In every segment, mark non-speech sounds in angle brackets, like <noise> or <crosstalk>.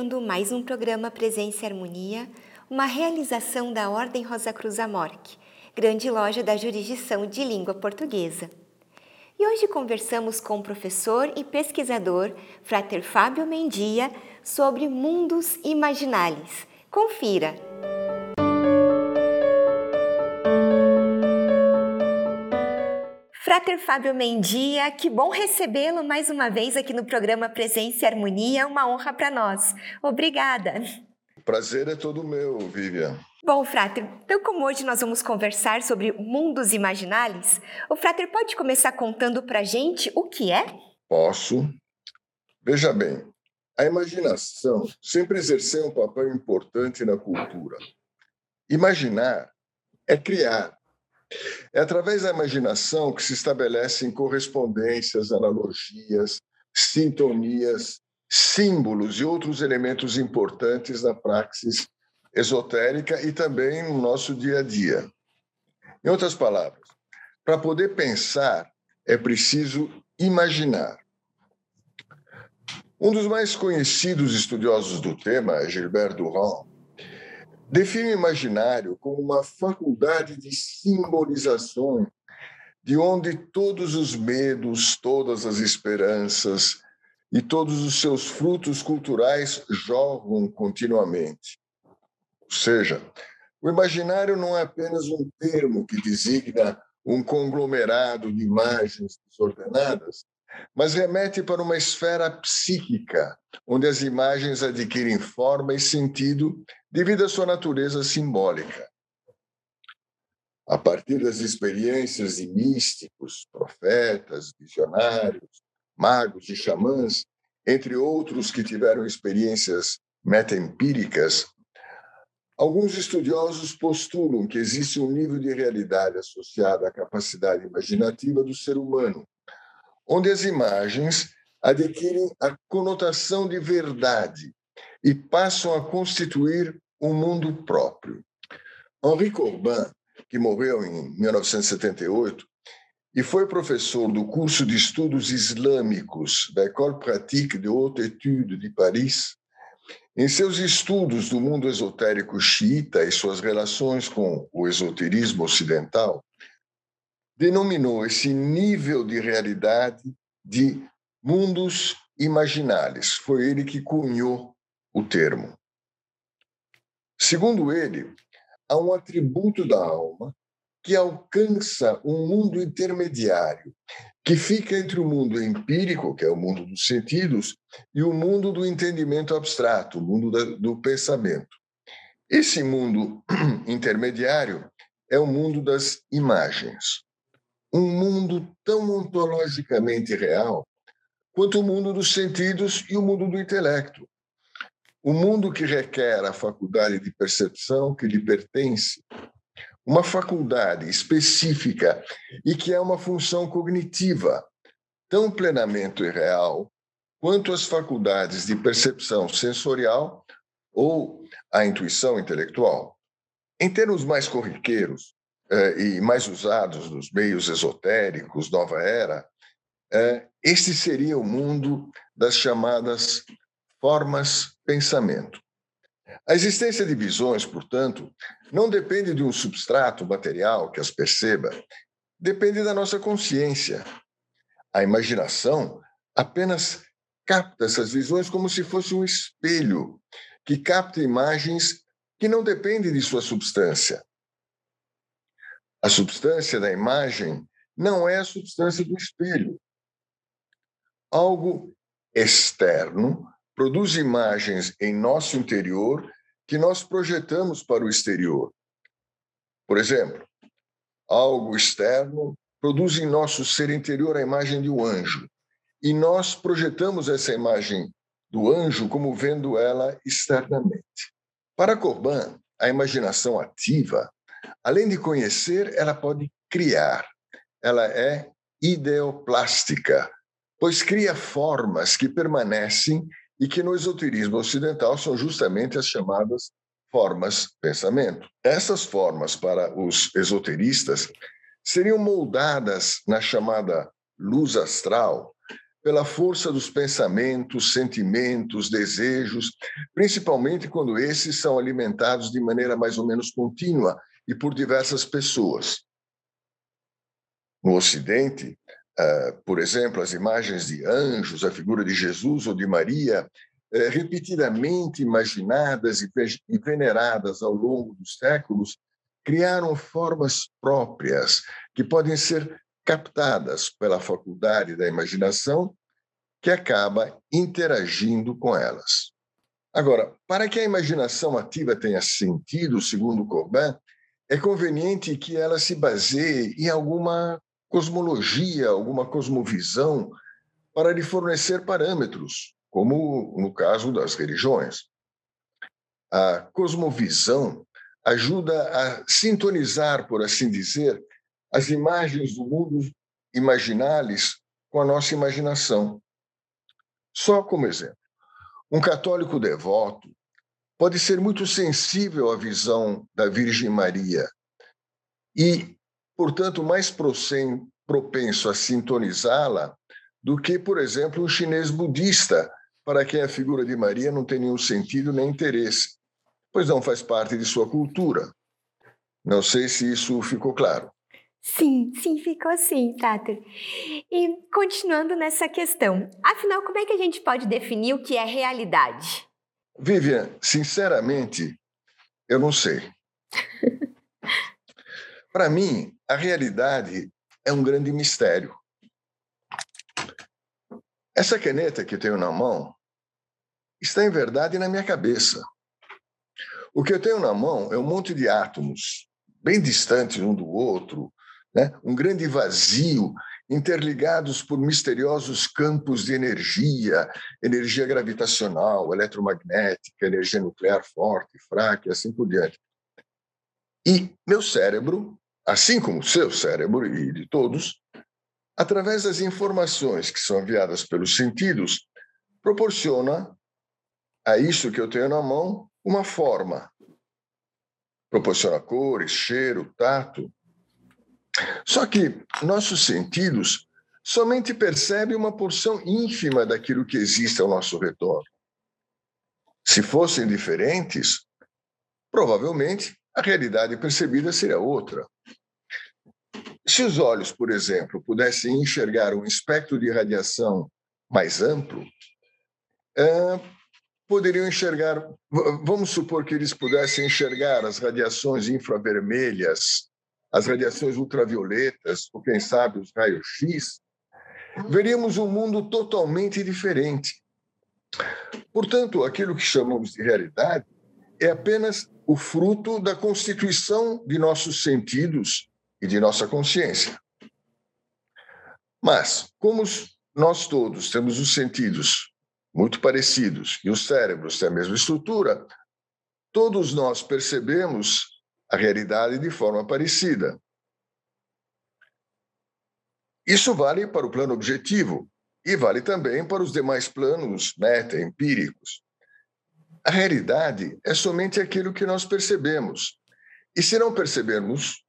iniciando mais um programa Presença e Harmonia, uma realização da Ordem Rosa Cruz Amorque, grande loja da jurisdição de língua portuguesa. E hoje conversamos com o professor e pesquisador Frater Fábio Mendia sobre mundos imaginários. Confira! Frater Fábio Mendia, que bom recebê-lo mais uma vez aqui no programa Presença e Harmonia, uma honra para nós. Obrigada. O prazer é todo meu, Vivian. Bom, Frater, então como hoje nós vamos conversar sobre mundos imaginários, o Frater pode começar contando para a gente o que é? Posso. Veja bem, a imaginação sempre exerceu um papel importante na cultura. Imaginar é criar, é através da imaginação que se estabelecem correspondências, analogias, sintonias, símbolos e outros elementos importantes na praxis esotérica e também no nosso dia a dia. Em outras palavras, para poder pensar, é preciso imaginar. Um dos mais conhecidos estudiosos do tema, Gilbert Durand, Define o imaginário como uma faculdade de simbolização, de onde todos os medos, todas as esperanças e todos os seus frutos culturais jorram continuamente. Ou seja, o imaginário não é apenas um termo que designa um conglomerado de imagens desordenadas, mas remete para uma esfera psíquica, onde as imagens adquirem forma e sentido devido à sua natureza simbólica. A partir das experiências de místicos, profetas, visionários, magos e xamãs, entre outros que tiveram experiências metaempíricas, alguns estudiosos postulam que existe um nível de realidade associado à capacidade imaginativa do ser humano, onde as imagens adquirem a conotação de verdade e passam a constituir um mundo próprio. Henri Corbin, que morreu em 1978 e foi professor do curso de estudos islâmicos da École Pratique de Haute Étude de Paris, em seus estudos do mundo esotérico xiita e suas relações com o esoterismo ocidental, denominou esse nível de realidade de mundos imaginários. Foi ele que cunhou o termo. Segundo ele, há um atributo da alma que alcança um mundo intermediário, que fica entre o mundo empírico, que é o mundo dos sentidos, e o mundo do entendimento abstrato, o mundo do pensamento. Esse mundo <clears throat> intermediário é o mundo das imagens um mundo tão ontologicamente real quanto o mundo dos sentidos e o mundo do intelecto. O mundo que requer a faculdade de percepção que lhe pertence, uma faculdade específica e que é uma função cognitiva, tão plenamente real quanto as faculdades de percepção sensorial ou a intuição intelectual. Em termos mais corriqueiros, eh, e mais usados nos meios esotéricos, nova era, eh, este seria o mundo das chamadas formas pensamento. A existência de visões, portanto, não depende de um substrato material que as perceba, depende da nossa consciência. A imaginação apenas capta essas visões como se fosse um espelho que capta imagens que não dependem de sua substância, a substância da imagem não é a substância do espelho. Algo externo produz imagens em nosso interior que nós projetamos para o exterior. Por exemplo, algo externo produz em nosso ser interior a imagem de um anjo, e nós projetamos essa imagem do anjo como vendo ela externamente. Para Corbin, a imaginação ativa Além de conhecer, ela pode criar. Ela é ideoplástica, pois cria formas que permanecem e que no esoterismo ocidental são justamente as chamadas formas pensamento. Essas formas para os esoteristas seriam moldadas na chamada luz astral, pela força dos pensamentos, sentimentos, desejos, principalmente quando esses são alimentados de maneira mais ou menos contínua e por diversas pessoas. No Ocidente, por exemplo, as imagens de anjos, a figura de Jesus ou de Maria, eh, repetidamente imaginadas e veneradas ao longo dos séculos, criaram formas próprias que podem ser captadas pela faculdade da imaginação, que acaba interagindo com elas. Agora, para que a imaginação ativa tenha sentido, segundo Corbin, é conveniente que ela se baseie em alguma cosmologia, alguma cosmovisão, para lhe fornecer parâmetros, como no caso das religiões. A cosmovisão ajuda a sintonizar, por assim dizer, as imagens do mundo imaginários com a nossa imaginação. Só como exemplo, um católico devoto pode ser muito sensível à visão da Virgem Maria e, portanto, mais propenso a sintonizá-la do que, por exemplo, um chinês budista, para quem a figura de Maria não tem nenhum sentido nem interesse, pois não faz parte de sua cultura. Não sei se isso ficou claro. Sim, sim, ficou assim, Tater. E continuando nessa questão, afinal, como é que a gente pode definir o que é realidade? Vivian, sinceramente, eu não sei. <laughs> Para mim, a realidade é um grande mistério. Essa caneta que eu tenho na mão está, em verdade, na minha cabeça. O que eu tenho na mão é um monte de átomos, bem distantes um do outro, né? um grande vazio, interligados por misteriosos campos de energia, energia gravitacional, eletromagnética, energia nuclear forte, fraca e assim por diante. E meu cérebro, assim como o seu cérebro e de todos, através das informações que são enviadas pelos sentidos, proporciona a isso que eu tenho na mão uma forma. Proporciona cores, cheiro, tato, só que nossos sentidos somente percebem uma porção ínfima daquilo que existe ao nosso redor. Se fossem diferentes, provavelmente a realidade percebida seria outra. Se os olhos, por exemplo, pudessem enxergar um espectro de radiação mais amplo, é, poderiam enxergar, vamos supor que eles pudessem enxergar as radiações infravermelhas as radiações ultravioletas, ou quem sabe os raios-x, veríamos um mundo totalmente diferente. Portanto, aquilo que chamamos de realidade é apenas o fruto da constituição de nossos sentidos e de nossa consciência. Mas, como nós todos temos os sentidos muito parecidos e os cérebros têm a mesma estrutura, todos nós percebemos a realidade de forma parecida. Isso vale para o plano objetivo e vale também para os demais planos meta-empíricos. A realidade é somente aquilo que nós percebemos. E se não percebermos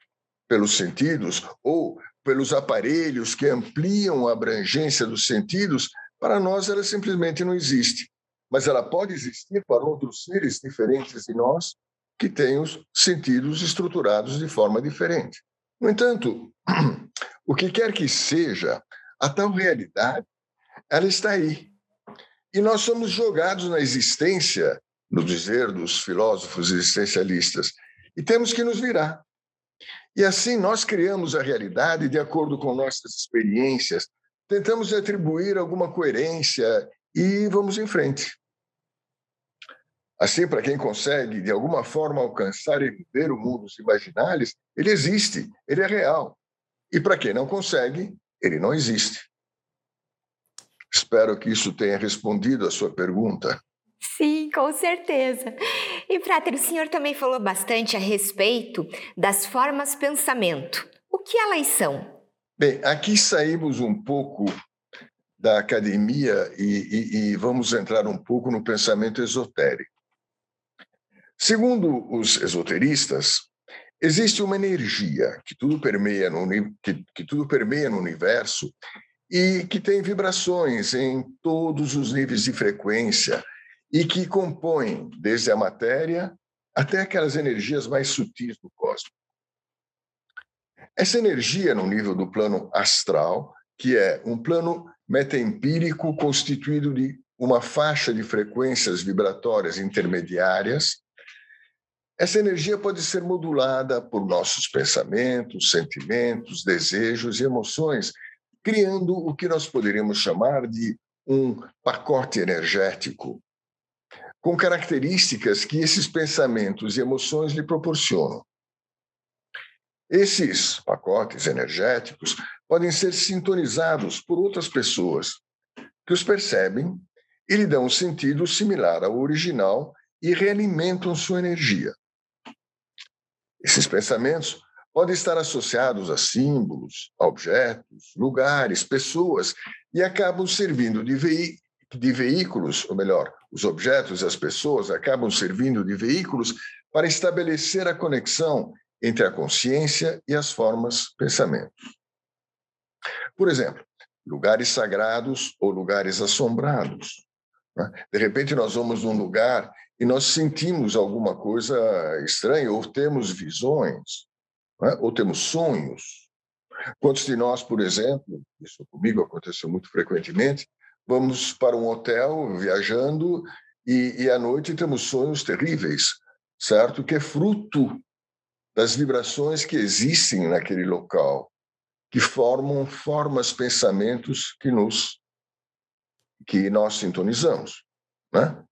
pelos sentidos ou pelos aparelhos que ampliam a abrangência dos sentidos, para nós ela simplesmente não existe. Mas ela pode existir para outros seres diferentes de nós que têm os sentidos estruturados de forma diferente. No entanto, <clears throat> o que quer que seja, a tal realidade, ela está aí. E nós somos jogados na existência, no dizer dos filósofos existencialistas, e temos que nos virar. E assim nós criamos a realidade de acordo com nossas experiências, tentamos atribuir alguma coerência e vamos em frente. Assim, para quem consegue, de alguma forma, alcançar e viver o mundo dos imaginários, ele existe, ele é real. E para quem não consegue, ele não existe. Espero que isso tenha respondido a sua pergunta. Sim, com certeza. E, Prater, o senhor também falou bastante a respeito das formas pensamento. O que elas são? Bem, aqui saímos um pouco da academia e, e, e vamos entrar um pouco no pensamento esotérico. Segundo os esoteristas, existe uma energia que tudo permeia no, que, que tudo permeia no universo e que tem vibrações em todos os níveis de frequência e que compõem desde a matéria até aquelas energias mais sutis do cosmos. Essa energia no nível do plano astral, que é um plano metaempírico constituído de uma faixa de frequências vibratórias intermediárias, essa energia pode ser modulada por nossos pensamentos, sentimentos, desejos e emoções, criando o que nós poderíamos chamar de um pacote energético, com características que esses pensamentos e emoções lhe proporcionam. Esses pacotes energéticos podem ser sintonizados por outras pessoas que os percebem e lhe dão um sentido similar ao original e realimentam sua energia. Esses pensamentos podem estar associados a símbolos, objetos, lugares, pessoas e acabam servindo de, veí de veículos, ou melhor, os objetos e as pessoas acabam servindo de veículos para estabelecer a conexão entre a consciência e as formas pensamentos. Por exemplo, lugares sagrados ou lugares assombrados. Né? De repente, nós vamos num lugar e nós sentimos alguma coisa estranha, ou temos visões, né? ou temos sonhos. Quantos de nós, por exemplo, isso comigo aconteceu muito frequentemente, vamos para um hotel viajando e, e à noite temos sonhos terríveis, certo? Que é fruto das vibrações que existem naquele local, que formam formas, pensamentos que nos que nós sintonizamos, né?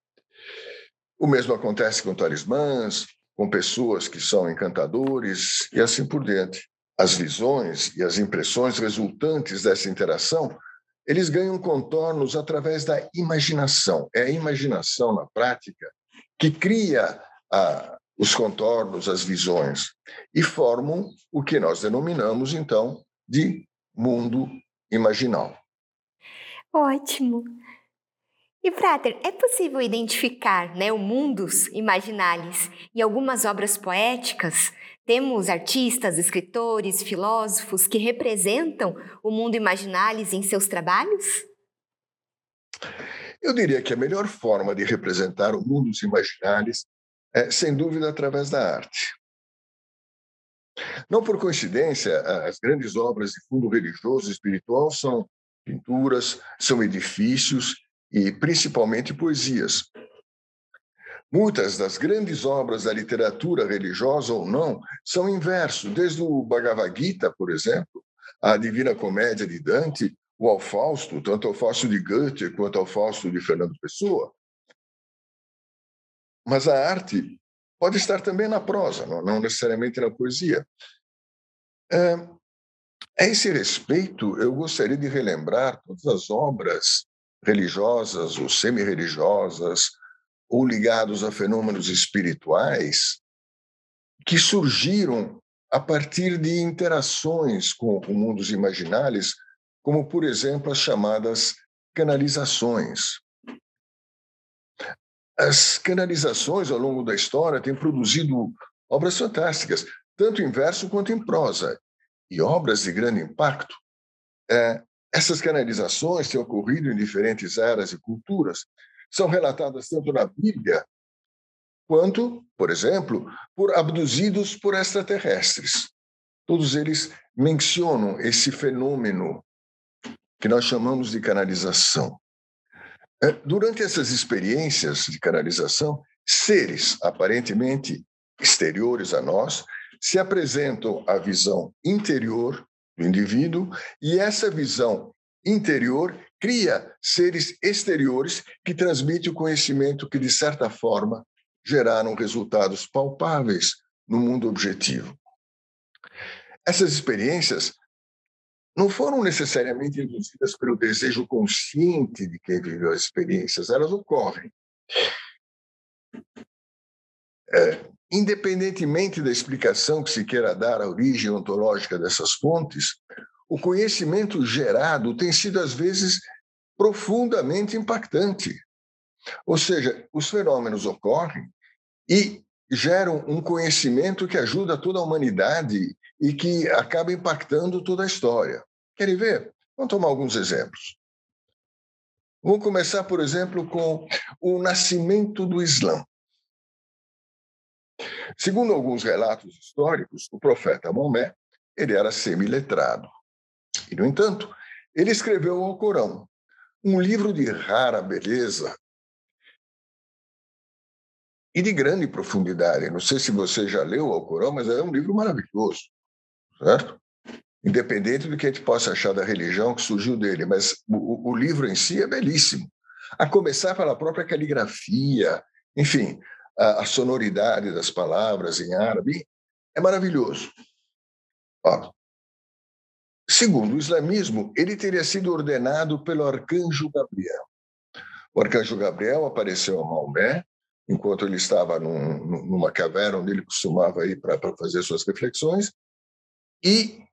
O mesmo acontece com talismãs, com pessoas que são encantadores e assim por diante. As visões e as impressões resultantes dessa interação, eles ganham contornos através da imaginação. É a imaginação na prática que cria a, os contornos, as visões e formam o que nós denominamos então de mundo imaginal. Ótimo. E, Frater, é possível identificar né, o mundus imaginalis em algumas obras poéticas? Temos artistas, escritores, filósofos que representam o mundo imaginalis em seus trabalhos? Eu diria que a melhor forma de representar o mundo imaginalis é, sem dúvida, através da arte. Não por coincidência, as grandes obras de fundo religioso e espiritual são pinturas, são edifícios e principalmente poesias. Muitas das grandes obras da literatura religiosa ou não são em verso, desde o Bhagavad Gita, por exemplo, a Divina Comédia de Dante, o ao Fausto, tanto ao Fausto de Goethe quanto ao Fausto de Fernando Pessoa. Mas a arte pode estar também na prosa, não necessariamente na poesia. A esse respeito, eu gostaria de relembrar todas as obras religiosas ou semi-religiosas ou ligados a fenômenos espirituais que surgiram a partir de interações com o mundo imaginários, como, por exemplo, as chamadas canalizações. As canalizações, ao longo da história, têm produzido obras fantásticas, tanto em verso quanto em prosa, e obras de grande impacto. É, essas canalizações têm ocorrido em diferentes eras e culturas, são relatadas tanto na Bíblia quanto, por exemplo, por abduzidos por extraterrestres. Todos eles mencionam esse fenômeno que nós chamamos de canalização. É, durante essas experiências de canalização, seres aparentemente exteriores a nós se apresentam à visão interior do indivíduo, e essa visão interior cria seres exteriores que transmitem o conhecimento que, de certa forma, geraram resultados palpáveis no mundo objetivo. Essas experiências não foram necessariamente induzidas pelo desejo consciente de quem viveu as experiências, elas ocorrem. É, Independentemente da explicação que se queira dar à origem ontológica dessas fontes, o conhecimento gerado tem sido, às vezes, profundamente impactante. Ou seja, os fenômenos ocorrem e geram um conhecimento que ajuda toda a humanidade e que acaba impactando toda a história. Querem ver? Vamos tomar alguns exemplos. Vamos começar, por exemplo, com o nascimento do Islã. Segundo alguns relatos históricos, o profeta Maomé ele era semiletrado. E, no entanto, ele escreveu o Corão, um livro de rara beleza e de grande profundidade. Não sei se você já leu o Alcorão, mas é um livro maravilhoso, certo? Independente do que a gente possa achar da religião que surgiu dele, mas o, o livro em si é belíssimo. A começar pela própria caligrafia, enfim, a, a sonoridade das palavras em árabe, é maravilhoso. Ó, segundo o islamismo, ele teria sido ordenado pelo arcanjo Gabriel. O arcanjo Gabriel apareceu a Maomé enquanto ele estava num, numa caverna onde ele costumava ir para fazer suas reflexões, e,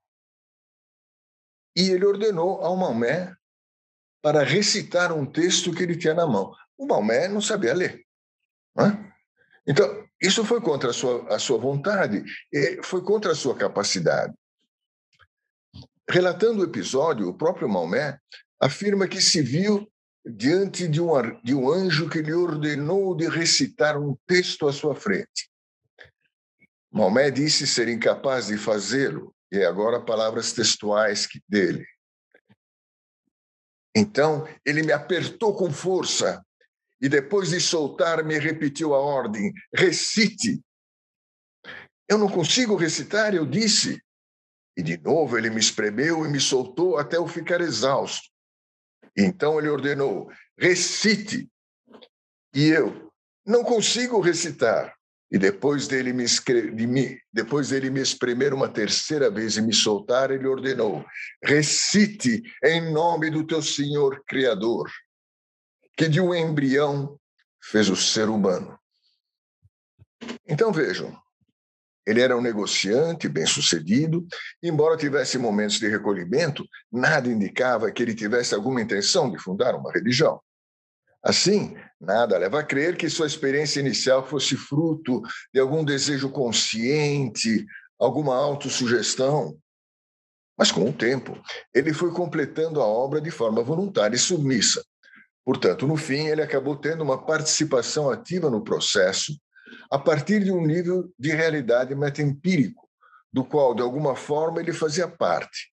e ele ordenou ao Maomé para recitar um texto que ele tinha na mão. O Maomé não sabia ler. Não é? Então, isso foi contra a sua, a sua vontade, foi contra a sua capacidade. Relatando o episódio, o próprio Maomé afirma que se viu diante de um, de um anjo que lhe ordenou de recitar um texto à sua frente. Maomé disse ser incapaz de fazê-lo, e agora palavras textuais dele. Então, ele me apertou com força e depois de soltar, me repetiu a ordem: recite. Eu não consigo recitar, eu disse. E de novo ele me espremeu e me soltou até eu ficar exausto. Então ele ordenou: recite. E eu não consigo recitar. E depois dele me, de mim, depois dele me espremer uma terceira vez e me soltar, ele ordenou: recite em nome do teu Senhor Criador que de um embrião fez o ser humano. Então vejam, ele era um negociante bem-sucedido, embora tivesse momentos de recolhimento, nada indicava que ele tivesse alguma intenção de fundar uma religião. Assim, nada leva a crer que sua experiência inicial fosse fruto de algum desejo consciente, alguma autossugestão. Mas com o tempo, ele foi completando a obra de forma voluntária e submissa, Portanto, no fim, ele acabou tendo uma participação ativa no processo a partir de um nível de realidade metaempírico, do qual, de alguma forma, ele fazia parte.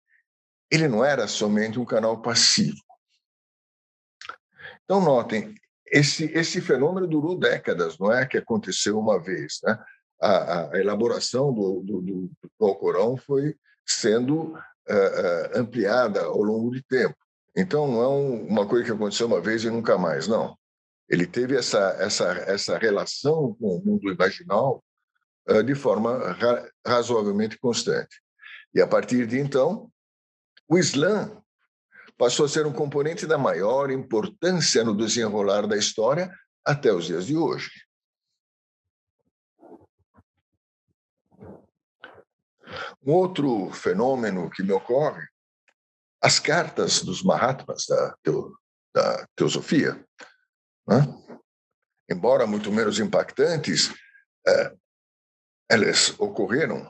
Ele não era somente um canal passivo. Então, notem, esse, esse fenômeno durou décadas, não é que aconteceu uma vez. Né? A, a elaboração do, do, do, do Alcorão foi sendo uh, ampliada ao longo de tempo. Então, não é uma coisa que aconteceu uma vez e nunca mais, não. Ele teve essa, essa, essa relação com o mundo imaginal uh, de forma ra razoavelmente constante. E a partir de então, o Islã passou a ser um componente da maior importância no desenrolar da história até os dias de hoje. Um outro fenômeno que me ocorre as cartas dos Mahatmas da, teo, da teosofia, né? embora muito menos impactantes, é, elas ocorreram.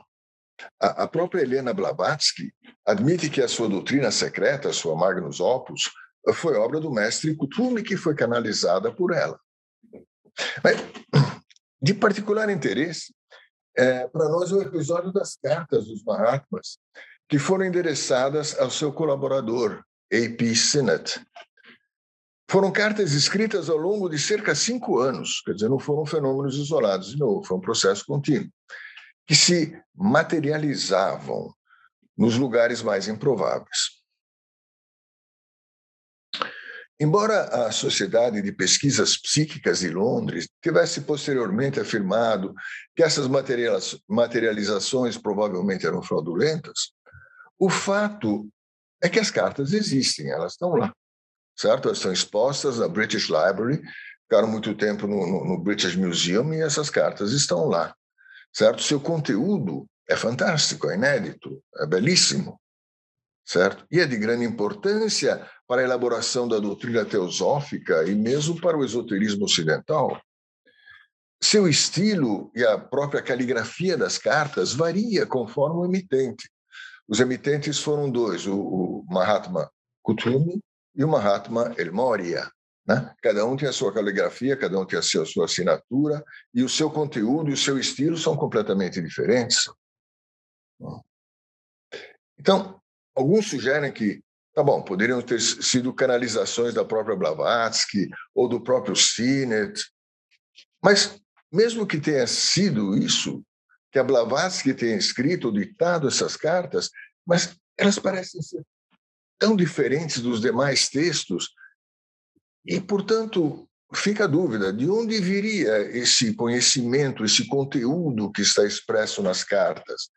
A, a, própria Helena Blavatsky admite que a sua doutrina secreta, sua Magnus Opus, foi obra do mestre Kutumi, que foi canalizada por ela. Mas, de particular interesse, é, para nós, o episódio das cartas dos Mahatmas, que foram endereçadas ao seu colaborador, A.P. Sinnett. Foram cartas escritas ao longo de cerca de cinco anos, quer dizer, não foram fenômenos isolados de novo, foi um processo contínuo, que se materializavam nos lugares mais improváveis. Embora a Sociedade de Pesquisas Psíquicas de Londres tivesse posteriormente afirmado que essas materializações provavelmente eram fraudulentas, o fato é que as cartas existem, elas estão lá, certo? Elas estão expostas na British Library, ficaram muito tempo no, no, no British Museum e essas cartas estão lá, certo? Seu conteúdo é fantástico, é inédito, é belíssimo, certo? E é de grande importância para a elaboração da doutrina teosófica e mesmo para o esoterismo ocidental. Seu estilo e a própria caligrafia das cartas varia conforme o emitente. Os emitentes foram dois, o, Mahatma Kuthumi e o Mahatma El Moria. Né? Cada um tem a sua caligrafia, cada um tem a sua, a sua assinatura, e o seu conteúdo e o seu estilo são completamente diferentes. Então, alguns sugerem que, tá bom, poderiam ter sido canalizações da própria Blavatsky ou do próprio Sinet, mas mesmo que tenha sido isso, que a Blavatsky tenha escrito ou ditado essas cartas, mas elas parecem ser tão diferentes dos demais textos e, portanto, fica a dúvida de onde viria esse conhecimento, esse conteúdo que está expresso nas cartas.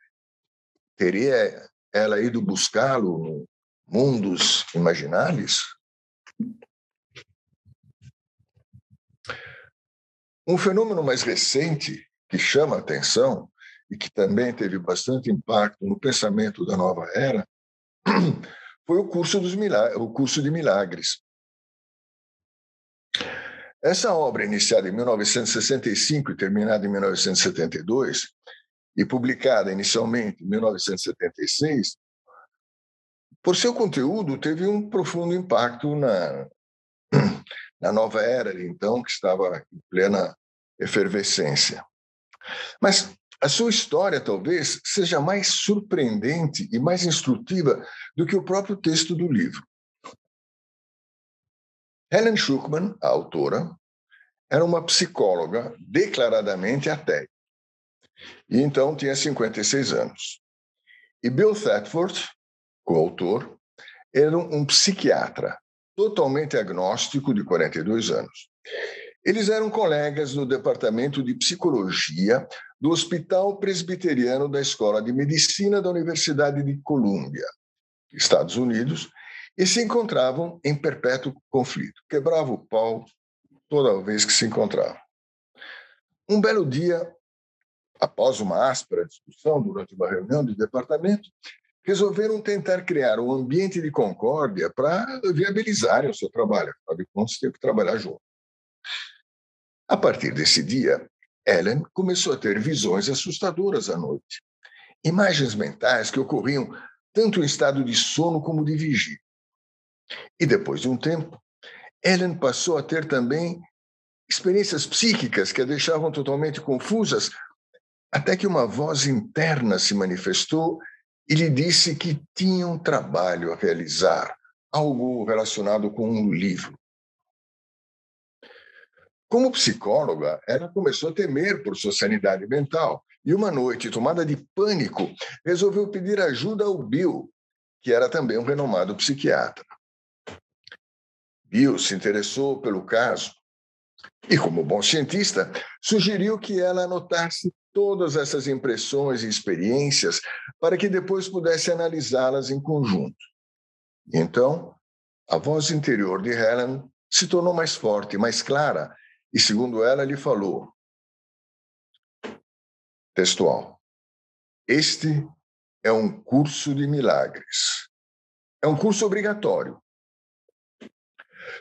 Teria ela ido buscá-lo no mundos imaginários? Um fenômeno mais recente que chama a atenção e que também teve bastante impacto no pensamento da nova era <clears throat> foi o curso dos milagres, o curso de milagres. Essa obra, iniciada em 1965 e terminada em 1972, e publicada inicialmente em 1976, por seu conteúdo, teve um profundo impacto na, <clears throat> na nova era, então, que estava em plena efervescência. Mas a sua história talvez seja mais surpreendente e mais instrutiva do que o próprio texto do livro. Helen Schuckman, a autora, era uma psicóloga declaradamente ateia. E então tinha 56 anos. E Bill Thetford, coautor, era um psiquiatra totalmente agnóstico de 42 anos. Eles eram colegas no departamento de psicologia do Hospital Presbiteriano da Escola de Medicina da Universidade de Colômbia, Estados Unidos, e se encontravam em perpétuo conflito. Quebrava o pau toda vez que se encontravam. Um belo dia, após uma áspera discussão durante uma reunião de departamento, resolveram tentar criar um ambiente de concórdia para viabilizarem o seu trabalho. Afinal de contas, tinham que trabalhar junto. A partir desse dia, Ellen começou a ter visões assustadoras à noite. Imagens mentais que ocorriam tanto em estado de sono como de vigília. E depois de um tempo, Ellen passou a ter também experiências psíquicas que a deixavam totalmente confusas, até que uma voz interna se manifestou e lhe disse que tinha um trabalho a realizar, algo relacionado com um livro. Como psicóloga, ela começou a temer por sua sanidade mental e uma noite, tomada de pânico, resolveu pedir ajuda ao Bill, que era também um renomado psiquiatra. Bill se interessou pelo caso e, como bom cientista, sugeriu que ela anotasse todas essas impressões e experiências para que depois pudesse analisá-las em conjunto. Então, a voz interior de Helen se tornou mais forte, mais clara e, segundo ela, lhe falou: textual, este é um curso de milagres. É um curso obrigatório.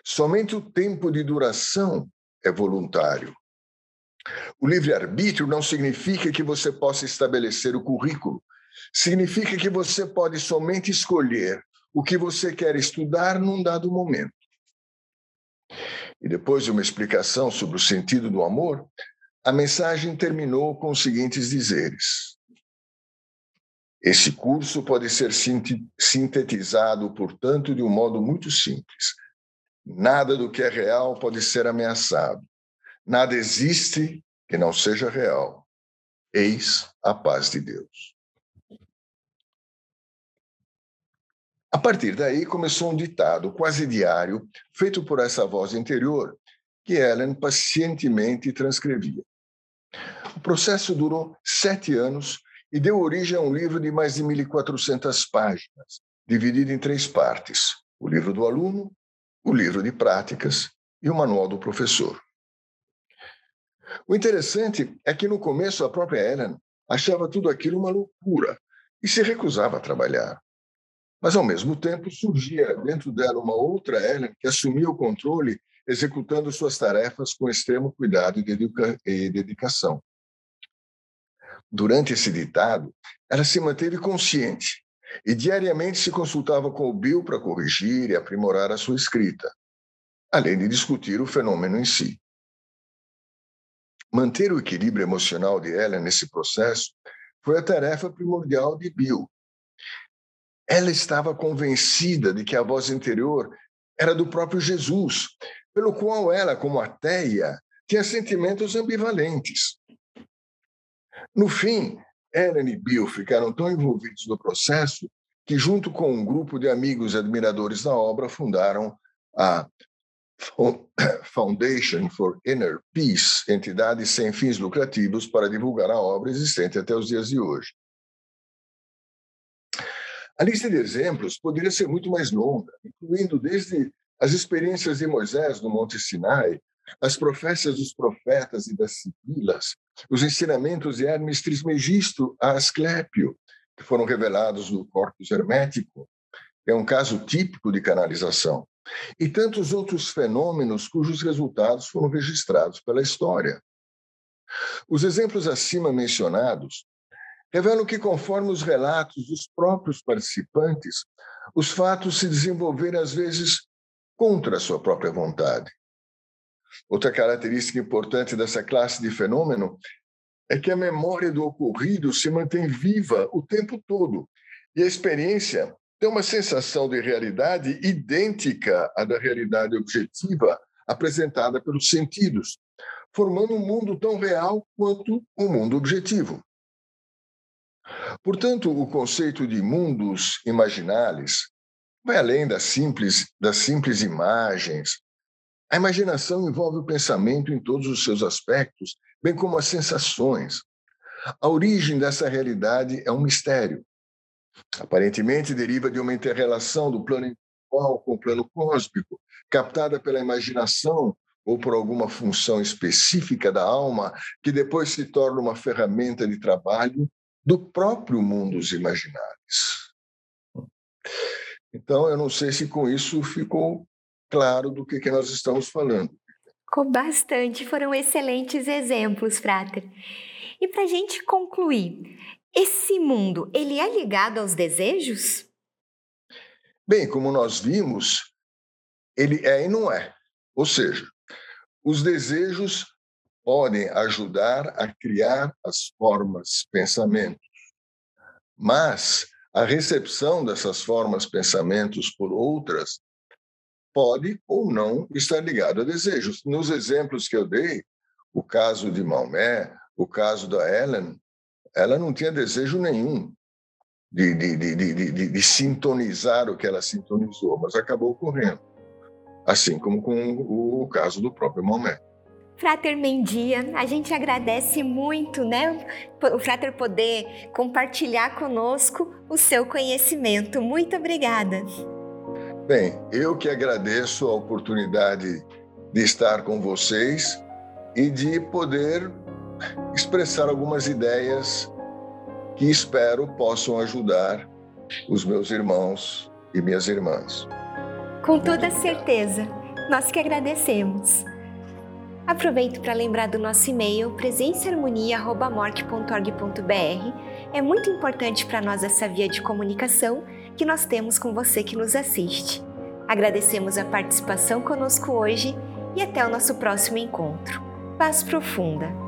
Somente o tempo de duração é voluntário. O livre-arbítrio não significa que você possa estabelecer o currículo. Significa que você pode somente escolher o que você quer estudar num dado momento. E depois de uma explicação sobre o sentido do amor, a mensagem terminou com os seguintes dizeres: Esse curso pode ser sintetizado, portanto, de um modo muito simples. Nada do que é real pode ser ameaçado. Nada existe que não seja real. Eis a paz de Deus. A partir daí começou um ditado quase diário, feito por essa voz interior, que Ellen pacientemente transcrevia. O processo durou sete anos e deu origem a um livro de mais de 1.400 páginas, dividido em três partes: o livro do aluno, o livro de práticas e o manual do professor. O interessante é que no começo a própria Ellen achava tudo aquilo uma loucura e se recusava a trabalhar. Mas, ao mesmo tempo, surgia dentro dela uma outra Ellen que assumia o controle, executando suas tarefas com extremo cuidado e dedicação. Durante esse ditado, ela se manteve consciente e diariamente se consultava com o Bill para corrigir e aprimorar a sua escrita, além de discutir o fenômeno em si. Manter o equilíbrio emocional de Ellen nesse processo foi a tarefa primordial de Bill. Ela estava convencida de que a voz interior era do próprio Jesus, pelo qual ela, como ateia, tinha sentimentos ambivalentes. No fim, Ellen e Bill ficaram tão envolvidos no processo que, junto com um grupo de amigos e admiradores da obra, fundaram a <coughs> Foundation for Inner Peace, entidade sem fins lucrativos para divulgar a obra existente até os dias de hoje. A lista de exemplos poderia ser muito mais longa, incluindo desde as experiências de Moisés no Monte Sinai, as profecias dos profetas e das sibilas, os ensinamentos de Hermes Trismegisto a Asclépio, que foram revelados no Corpus Hermético, é um caso típico de canalização, e tantos outros fenômenos cujos resultados foram registrados pela história. Os exemplos acima mencionados revelam que, conforme os relatos dos próprios participantes, os fatos se desenvolveram às vezes contra a sua própria vontade. Outra característica importante dessa classe de fenômeno é que a memória do ocorrido se mantém viva o tempo todo e a experiência tem uma sensação de realidade idêntica à da realidade objetiva apresentada pelos sentidos, formando um mundo tão real quanto o um mundo objetivo. Portanto, o conceito de mundos imaginários vai além das simples, das simples imagens. A imaginação envolve o pensamento em todos os seus aspectos, bem como as sensações. A origem dessa realidade é um mistério. Aparentemente deriva de uma interrelação do plano individual com o plano cósmico, captada pela imaginação ou por alguma função específica da alma, que depois se torna uma ferramenta de trabalho do próprio mundo dos imaginários. Então, eu não sei se com isso ficou claro do que, que nós estamos falando. Ficou bastante, foram excelentes exemplos, Frater. E para a gente concluir, esse mundo, ele é ligado aos desejos? Bem, como nós vimos, ele é e não é. Ou seja, os desejos podem ajudar a criar as formas, pensamentos. Mas a recepção dessas formas, pensamentos por outras pode ou não estar ligado a desejos. Nos exemplos que eu dei, o caso de Maomé, o caso da Ellen, ela não tinha desejo nenhum de, de, de, de sintonizar o que ela sintonizou, mas acabou ocorrendo. Assim como com o caso do próprio Maomé. Frater Mendia, a gente agradece muito, né? O Frater poder compartilhar conosco o seu conhecimento. Muito obrigada. Bem, eu que agradeço a oportunidade de estar com vocês e de poder expressar algumas ideias que espero possam ajudar os meus irmãos e minhas irmãs. Com toda certeza, nós que agradecemos. Aproveito para lembrar do nosso e-mail presençaharmonia.morte.org.br. É muito importante para nós essa via de comunicação que nós temos com você que nos assiste. Agradecemos a participação conosco hoje e até o nosso próximo encontro. Paz profunda!